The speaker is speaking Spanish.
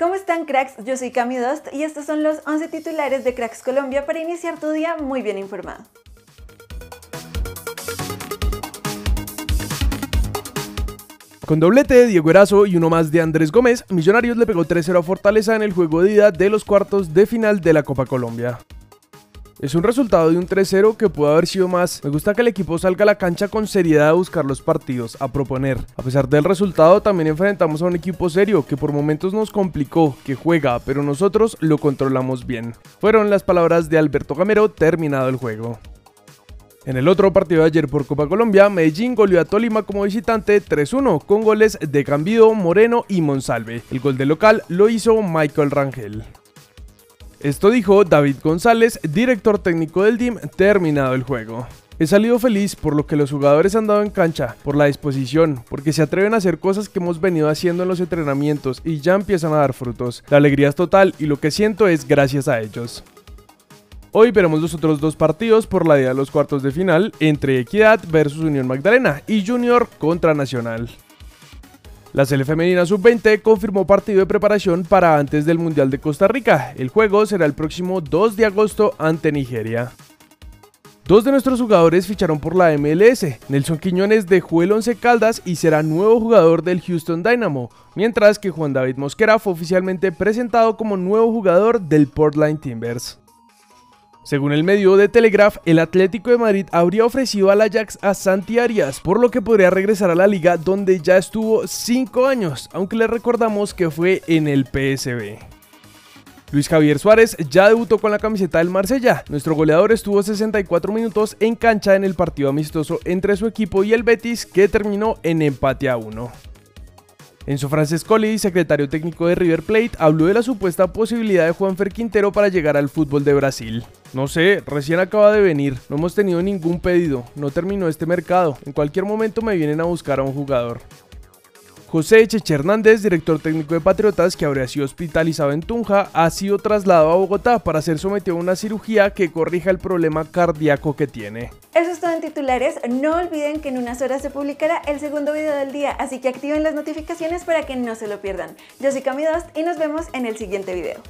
¿Cómo están cracks? Yo soy Cami Dost y estos son los 11 titulares de Cracks Colombia para iniciar tu día muy bien informado. Con doblete de Diego Erazo y uno más de Andrés Gómez, Millonarios le pegó 3-0 a Fortaleza en el juego de ida de los cuartos de final de la Copa Colombia. Es un resultado de un 3-0 que pudo haber sido más. Me gusta que el equipo salga a la cancha con seriedad a buscar los partidos, a proponer. A pesar del resultado, también enfrentamos a un equipo serio que por momentos nos complicó, que juega, pero nosotros lo controlamos bien. Fueron las palabras de Alberto Gamero terminado el juego. En el otro partido de ayer por Copa Colombia, Medellín goleó a Tolima como visitante 3-1 con goles de Cambido, Moreno y Monsalve. El gol de local lo hizo Michael Rangel. Esto dijo David González, director técnico del DIM, terminado el juego. He salido feliz por lo que los jugadores han dado en cancha, por la disposición, porque se atreven a hacer cosas que hemos venido haciendo en los entrenamientos y ya empiezan a dar frutos. La alegría es total y lo que siento es gracias a ellos. Hoy veremos los otros dos partidos por la ida de los cuartos de final entre Equidad versus Unión Magdalena y Junior contra Nacional. La Sele Femenina Sub-20 confirmó partido de preparación para antes del Mundial de Costa Rica. El juego será el próximo 2 de agosto ante Nigeria. Dos de nuestros jugadores ficharon por la MLS. Nelson Quiñones dejó el Once Caldas y será nuevo jugador del Houston Dynamo, mientras que Juan David Mosquera fue oficialmente presentado como nuevo jugador del Portland Timbers. Según el medio de Telegraph, el Atlético de Madrid habría ofrecido al Ajax a Santi Arias, por lo que podría regresar a la liga donde ya estuvo 5 años, aunque le recordamos que fue en el PSB. Luis Javier Suárez ya debutó con la camiseta del Marsella. Nuestro goleador estuvo 64 minutos en cancha en el partido amistoso entre su equipo y el Betis que terminó en empate a 1. Enzo Francescoli, secretario técnico de River Plate, habló de la supuesta posibilidad de Juanfer Quintero para llegar al fútbol de Brasil. No sé, recién acaba de venir, no hemos tenido ningún pedido, no terminó este mercado, en cualquier momento me vienen a buscar a un jugador. José Echeche Hernández, director técnico de Patriotas, que habría sido hospitalizado en Tunja, ha sido trasladado a Bogotá para ser sometido a una cirugía que corrija el problema cardíaco que tiene. Eso es todo en titulares. No olviden que en unas horas se publicará el segundo video del día, así que activen las notificaciones para que no se lo pierdan. Yo soy Cami Dost y nos vemos en el siguiente video.